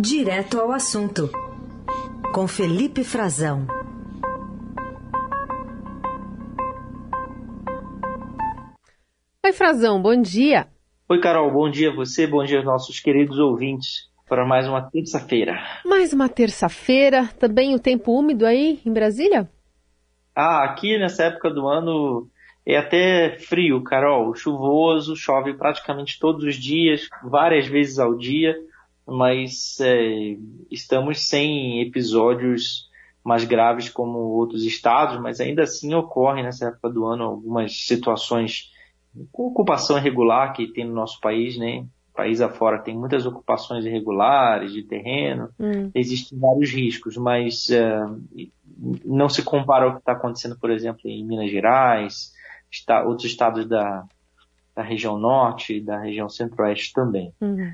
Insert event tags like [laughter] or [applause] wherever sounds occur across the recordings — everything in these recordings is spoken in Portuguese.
Direto ao assunto, com Felipe Frazão. Oi, Frazão, bom dia. Oi, Carol, bom dia a você, bom dia aos nossos queridos ouvintes para mais uma terça-feira. Mais uma terça-feira, também o tempo úmido aí em Brasília? Ah, aqui nessa época do ano é até frio, Carol, chuvoso, chove praticamente todos os dias, várias vezes ao dia mas é, estamos sem episódios mais graves como outros estados, mas ainda assim ocorrem nessa época do ano algumas situações com ocupação irregular que tem no nosso país, né? País afora tem muitas ocupações irregulares de terreno, hum. existem vários riscos, mas uh, não se compara ao que está acontecendo, por exemplo, em Minas Gerais, está, outros estados da, da região norte, da região centro-oeste também. Uhum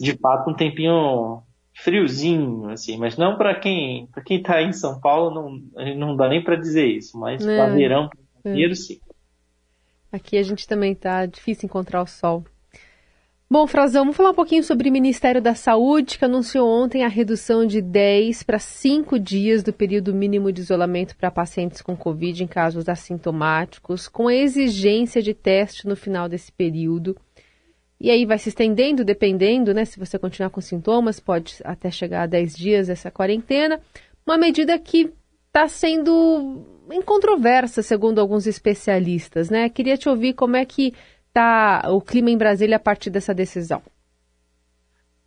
de fato um tempinho friozinho, assim, mas não para quem para quem tá em São Paulo não, não dá nem para dizer isso, mas para verão, é. sim. Aqui a gente também tá difícil encontrar o sol. Bom, Frazão, vamos falar um pouquinho sobre o Ministério da Saúde, que anunciou ontem a redução de 10 para 5 dias do período mínimo de isolamento para pacientes com Covid em casos assintomáticos, com a exigência de teste no final desse período. E aí vai se estendendo, dependendo, né? Se você continuar com sintomas, pode até chegar a 10 dias essa quarentena. Uma medida que está sendo incontroversa, segundo alguns especialistas, né? Queria te ouvir como é que está o clima em Brasília a partir dessa decisão.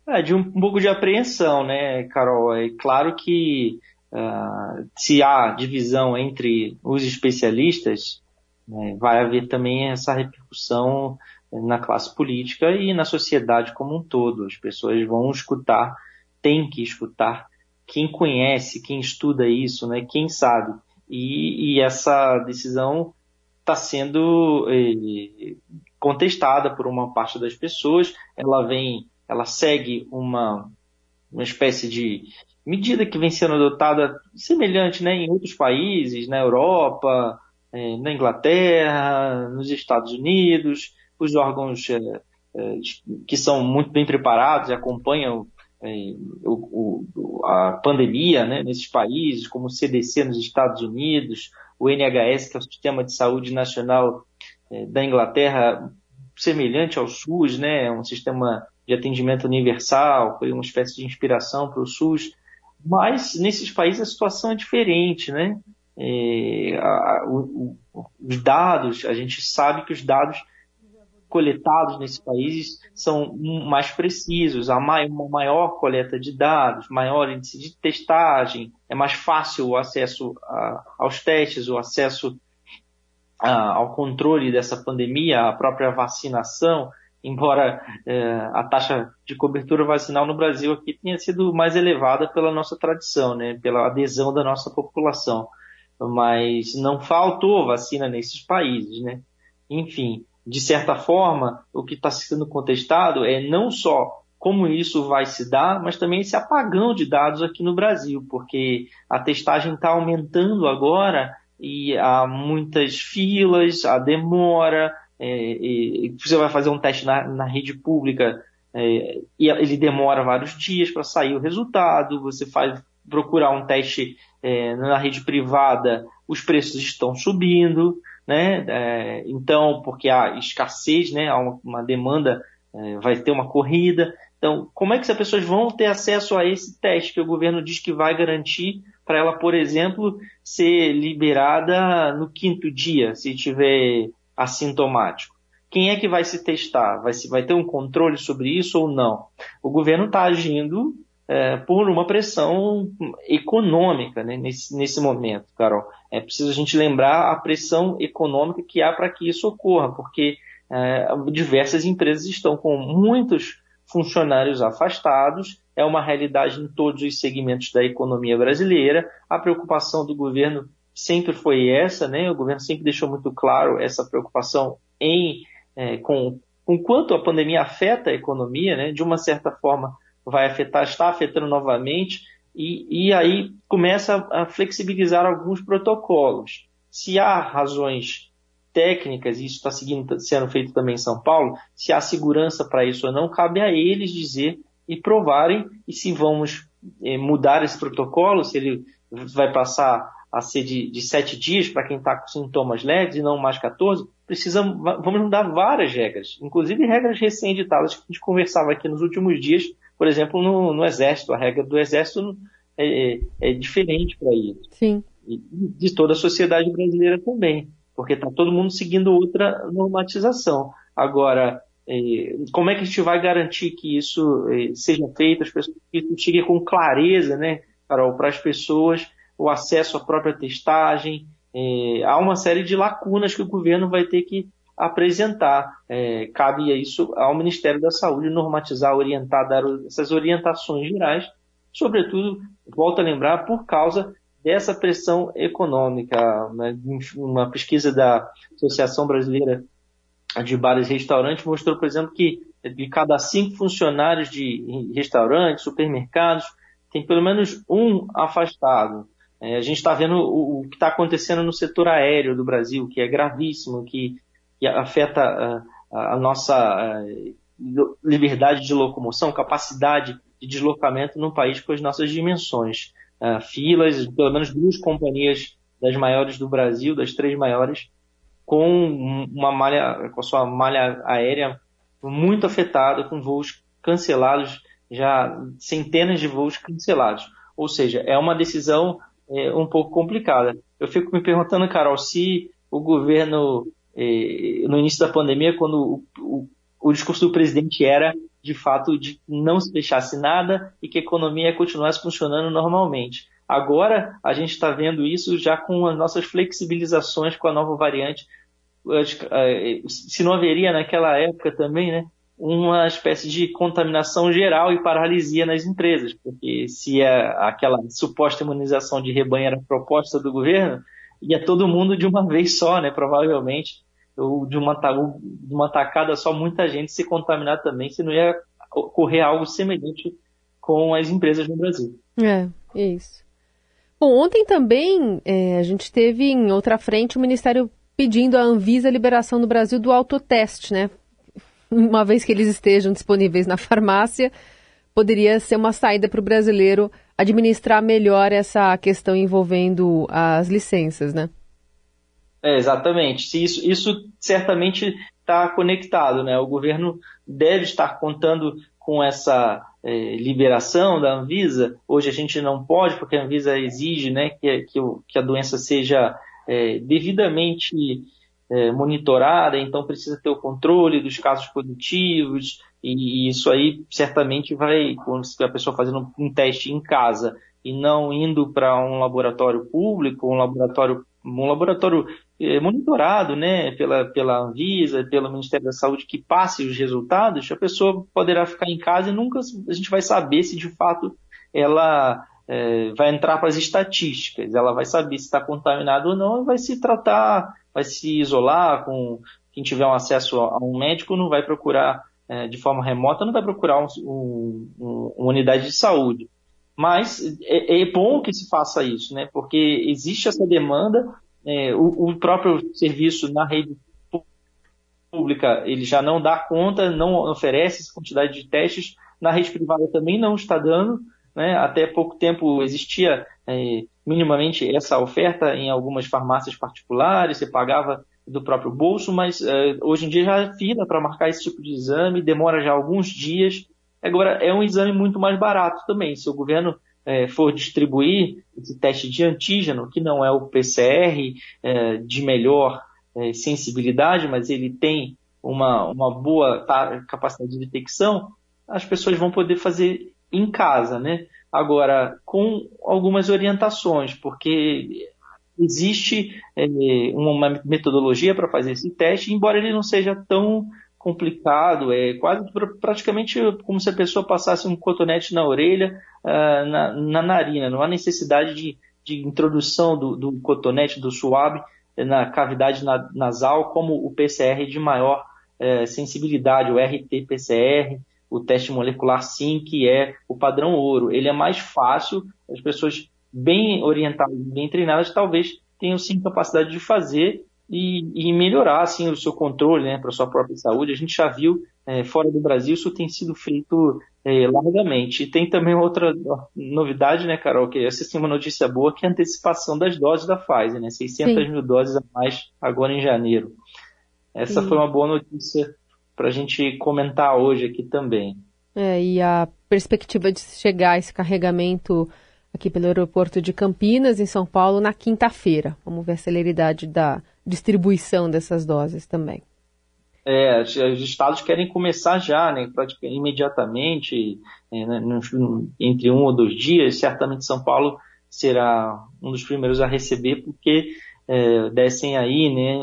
É, de um, um pouco de apreensão, né, Carol? É claro que uh, se há divisão entre os especialistas, né, vai haver também essa repercussão na classe política e na sociedade como um todo. As pessoas vão escutar, tem que escutar quem conhece, quem estuda isso, né, quem sabe. E, e essa decisão está sendo eh, contestada por uma parte das pessoas. Ela vem, ela segue uma, uma espécie de medida que vem sendo adotada semelhante né, em outros países, na Europa, eh, na Inglaterra, nos Estados Unidos os órgãos é, é, que são muito bem preparados e acompanham é, o, o, a pandemia né, nesses países, como o CDC nos Estados Unidos, o NHS, que é o Sistema de Saúde Nacional da Inglaterra, semelhante ao SUS, né, um sistema de atendimento universal, foi uma espécie de inspiração para o SUS, mas nesses países a situação é diferente, né? É, a, o, os dados, a gente sabe que os dados coletados nesses países são mais precisos, há uma maior coleta de dados, maior índice de testagem, é mais fácil o acesso aos testes, o acesso a, ao controle dessa pandemia, a própria vacinação, [laughs] embora é, a taxa de cobertura vacinal no Brasil aqui tenha sido mais elevada pela nossa tradição, né, pela adesão da nossa população, mas não faltou vacina nesses países, né? Enfim, de certa forma, o que está sendo contestado é não só como isso vai se dar, mas também esse apagão de dados aqui no Brasil, porque a testagem está aumentando agora e há muitas filas, há demora, é, você vai fazer um teste na, na rede pública é, e ele demora vários dias para sair o resultado, você faz procurar um teste é, na rede privada, os preços estão subindo, né? É, então, porque há escassez, né? Há uma, uma demanda, é, vai ter uma corrida. Então, como é que as pessoas vão ter acesso a esse teste que o governo diz que vai garantir para ela, por exemplo, ser liberada no quinto dia, se tiver assintomático? Quem é que vai se testar? Vai, vai ter um controle sobre isso ou não? O governo está agindo é, por uma pressão econômica né, nesse, nesse momento, Carol. É preciso a gente lembrar a pressão econômica que há para que isso ocorra, porque é, diversas empresas estão com muitos funcionários afastados, é uma realidade em todos os segmentos da economia brasileira. A preocupação do governo sempre foi essa, né? O governo sempre deixou muito claro essa preocupação em é, com, com quanto a pandemia afeta a economia, né? De uma certa forma, vai afetar, está afetando novamente, e, e aí começa a flexibilizar alguns protocolos. Se há razões técnicas, e isso está sendo feito também em São Paulo, se há segurança para isso ou não, cabe a eles dizer e provarem e se vamos é, mudar esse protocolo, se ele vai passar a ser de, de sete dias para quem está com sintomas leves e não mais 14, precisa, vamos mudar várias regras, inclusive regras recém-editadas que a gente conversava aqui nos últimos dias, por exemplo, no, no Exército. A regra do Exército é, é, é diferente para isso. Sim. E de toda a sociedade brasileira também, porque está todo mundo seguindo outra normatização. Agora, é, como é que a gente vai garantir que isso é, seja feito, as pessoas, que isso chegue com clareza, né, Carol, para as pessoas, o acesso à própria testagem. Há uma série de lacunas que o governo vai ter que apresentar. É, cabe isso ao Ministério da Saúde normatizar, orientar, dar essas orientações gerais, sobretudo, volto a lembrar, por causa dessa pressão econômica. Né? Uma pesquisa da Associação Brasileira de Bares e Restaurantes mostrou, por exemplo, que de cada cinco funcionários de restaurantes, supermercados, tem pelo menos um afastado. É, a gente está vendo o, o que está acontecendo no setor aéreo do Brasil, que é gravíssimo, que, que afeta a, a nossa a, liberdade de locomoção, capacidade de deslocamento num país com as nossas dimensões. Uh, filas, pelo menos duas companhias das maiores do Brasil, das três maiores, com uma malha, com a sua malha aérea muito afetada, com voos cancelados, já centenas de voos cancelados. Ou seja, é uma decisão é, um pouco complicada. Eu fico me perguntando, Carol, se o governo, no início da pandemia, quando o, o, o, discurso do presidente era, de fato, de não se fechasse nada e que a economia continuasse funcionando normalmente. Agora, a gente está vendo isso já com as nossas flexibilizações com a nova variante. É, se não haveria naquela época também, né, uma espécie de contaminação geral e paralisia nas empresas, porque se a, aquela suposta imunização de rebanho era proposta do governo, ia todo mundo de uma [laughs] vez só, né, provavelmente, ou de uma, de uma tacada só, muita gente se contaminar também, se não ia ocorrer algo semelhante com as empresas no Brasil. É, isso. Bom, ontem também é, a gente teve em outra frente o Ministério pedindo à Anvisa a liberação no Brasil do autoteste, né? uma vez que eles estejam disponíveis na farmácia, poderia ser uma saída para o brasileiro administrar melhor essa questão envolvendo as licenças, né? É, exatamente. Isso, isso certamente está conectado, né? O governo deve estar contando com essa é, liberação da Anvisa. Hoje a gente não pode, porque a Anvisa exige né, que, que, que a doença seja é, devidamente é, monitorada, então precisa ter o controle dos casos positivos, e, isso aí certamente vai, quando a pessoa fazendo um teste em casa e não indo para um laboratório público, um laboratório, um laboratório monitorado né, pela, pela Anvisa, pelo Ministério da Saúde, que passe os resultados, a pessoa poderá ficar em casa e nunca a gente vai saber se de fato ela é, vai entrar para as estatísticas, ela vai saber se está contaminado ou não e vai se tratar vai se isolar com quem tiver um acesso a um médico não vai procurar é, de forma remota, não vai procurar um, um, uma unidade de saúde. Mas é, é, bom que se faça isso, né? Porque existe essa demanda, é, o, o, próprio serviço na rede pública ele já não dá conta, não oferece essa quantidade de testes, na rede privada também não está dando, né? Até pouco tempo existia é, minimamente essa oferta em algumas farmácias particulares, você pagava do próprio bolso, mas uh, hoje em dia já é fila para marcar esse tipo de exame, demora já alguns dias. Agora, é um exame muito mais barato também. Se o governo uh, for distribuir esse teste de antígeno, que não é o PCR uh, de melhor sensibilidade, mas ele tem uma, uma boa capacidade de detecção, as pessoas vão poder fazer em casa, né? Agora, com algumas orientações, porque existe é, uma metodologia para fazer esse teste, embora ele não seja tão complicado, é quase praticamente como se a pessoa passasse um cotonete na orelha, uh, na, na, narina. Não há necessidade de, de introdução do, do, cotonete, do suave, na cavidade nasal, como o PCR de maior uh, sensibilidade, o RT-PCR o teste molecular sim, que é o padrão ouro. Ele é mais fácil, as pessoas bem orientadas, bem treinadas, talvez tenham sim capacidade de fazer e, e melhorar assim, o seu controle né, para a sua própria saúde. A gente já viu é, fora do Brasil isso tem sido feito é, largamente. E tem também outra novidade, né, Carol, que essa sim uma notícia boa, que é a antecipação das doses da Pfizer, né, 600 sim. mil doses a mais agora em janeiro. Essa sim. foi uma boa notícia para a gente comentar hoje aqui também. É, e a perspectiva de chegar esse carregamento aqui pelo aeroporto de Campinas, em São Paulo, na quinta-feira. Vamos ver a celeridade da distribuição dessas doses também. É, os estados querem começar já, né, praticamente imediatamente, é, né, entre um ou dois dias. Certamente São Paulo será um dos primeiros a receber, porque é, descem aí, né,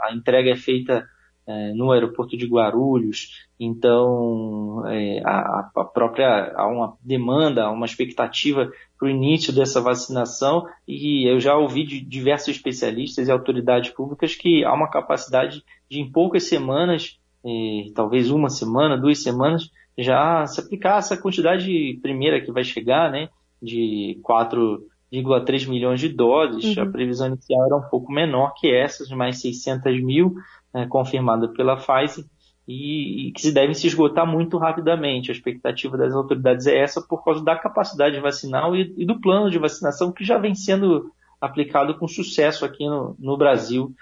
a entrega é feita é, no aeroporto de Guarulhos, então é, a, a, própria há uma demanda, há uma expectativa para o início dessa vacinação e eu já ouvi de diversos especialistas e autoridades públicas que há uma capacidade de em poucas semanas, é, talvez uma semana, duas semanas, já se aplicar essa quantidade primeira que vai chegar, né, de 4,3 milhões de doses. Uhum. A previsão inicial era um pouco menor que essas, mais 600 mil né, confirmada pela Pfizer e, e, que se devem se esgotar muito rapidamente. A expectativa das autoridades é essa por causa da capacidade vacinal e, e do plano de vacinação que já vem sendo aplicado com sucesso aqui no, no Brasil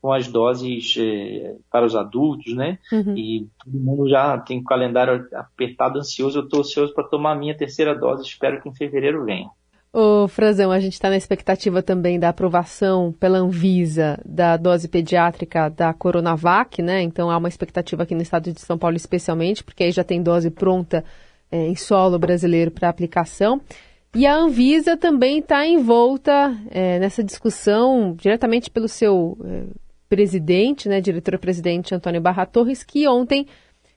com as doses eh, para os adultos, né? Uhum. E todo mundo já tem o calendário apertado, ansioso. Eu estou ansioso para tomar a minha terceira dose. Espero que em fevereiro venha. Ô, Frazão, a gente está na expectativa também da aprovação pela Anvisa da dose pediátrica da Coronavac, né? Então há uma expectativa aqui no estado de São Paulo, especialmente, porque aí já tem dose pronta é, em solo brasileiro para aplicação. E a Anvisa também está envolta é, nessa discussão diretamente pelo seu é, presidente, né, diretor-presidente Antônio Barra Torres, que ontem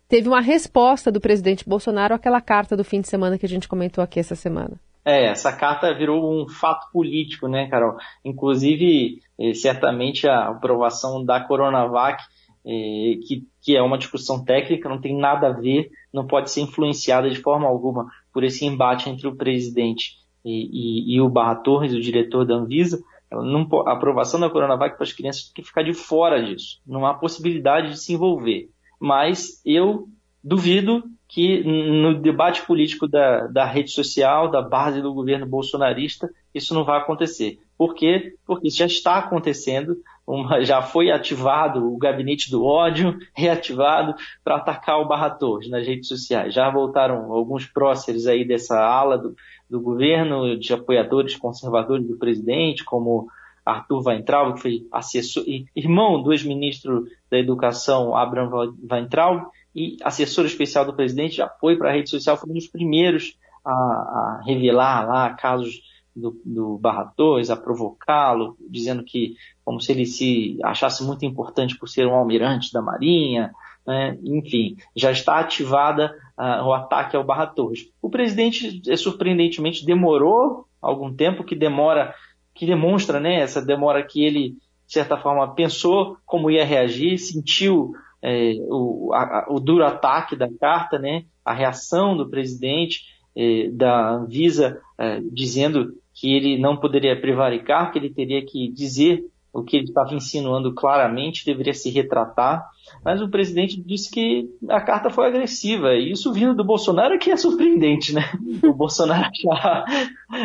teve uma resposta do presidente Bolsonaro àquela carta do fim de semana que a gente comentou aqui essa semana. É, essa carta virou um fato político, né, Carol? Inclusive, eh, certamente a aprovação da Coronavac, eh, que, é uma discussão técnica, não tem nada a ver, não pode ser influenciada de forma alguma por esse embate entre o presidente e, e, e o Barra Torres, o diretor da Anvisa. Não, a aprovação da Coronavac para as crianças tem que ficar de fora disso. Não há possibilidade de se envolver. Mas eu duvido que no debate político da, da rede social, da base do governo bolsonarista, isso não vai acontecer. Por quê? Porque isso já está acontecendo, uma, já foi ativado o gabinete do ódio, [laughs] reativado para atacar o Barra Torres nas redes sociais. Já voltaram alguns próceres aí dessa ala do, do governo, de apoiadores conservadores do presidente, como Arthur Weintraub, que foi assessor, irmão do ex-ministro da Educação, Abraham Weintraub, e assessor especial do presidente já foi para a rede social, foi um dos primeiros a, a revelar lá casos do, do Barra Torres, a provocá-lo, dizendo que como se ele se achasse muito importante por ser um almirante da Marinha, né? enfim, já está ativada uh, o ataque ao Barra Torres. O presidente, é, surpreendentemente, demorou algum tempo, que demora, que demonstra né, essa demora que ele, de certa forma, pensou como ia reagir, sentiu é, o, a, o, duro ataque da carta, né, a reação do presidente é, da Anvisa é, dizendo que ele não poderia prevaricar, que ele teria que dizer o que ele estava insinuando claramente, deveria se retratar, mas o presidente disse que a carta foi agressiva, e isso vindo do Bolsonaro é que é surpreendente, né? O Bolsonaro achar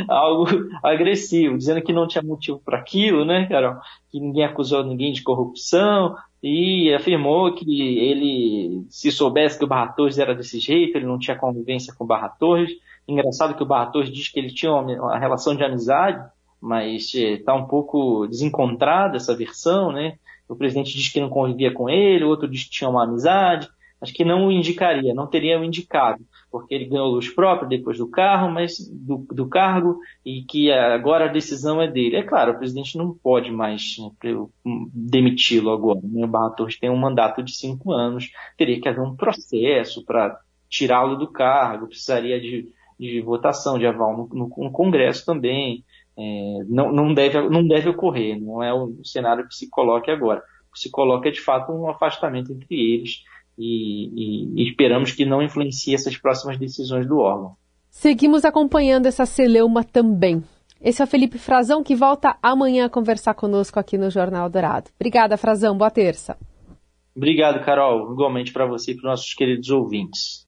algo agressivo, dizendo que não tinha motivo para aquilo, né, Carol? Que ninguém acusou ninguém de corrupção, e afirmou que ele, se soubesse que o Barra Torres era desse jeito, ele não tinha convivência com o Barra Torres. Engraçado que o Barra Torres diz que ele tinha uma, relação de amizade, mas está um pouco desencontrada essa versão, né? O presidente diz que não convivia com ele, o outro diz que tinha uma amizade. Acho que não o indicaria, não teria o indicado porque ele ganhou luz própria depois do carro, mas do, do, cargo e que agora a decisão é dele. É claro, o presidente não pode mais né, demiti-lo agora. Né? O Barra Torres tem um mandato de cinco anos, teria que haver um processo para tirá-lo do cargo, precisaria de, de, votação, de aval no, no, no Congresso também. É, não, não, deve, não deve ocorrer, não é o cenário que se coloque agora. O que se coloca é de fato um afastamento entre eles e, e, esperamos que não influencie essas próximas decisões do órgão. Seguimos acompanhando essa celeuma também. Esse é o Felipe Frazão que volta amanhã a conversar conosco aqui no Jornal Dourado. Obrigada, Frazão. Boa terça. Obrigado, Carol. Igualmente para você e para os nossos queridos ouvintes.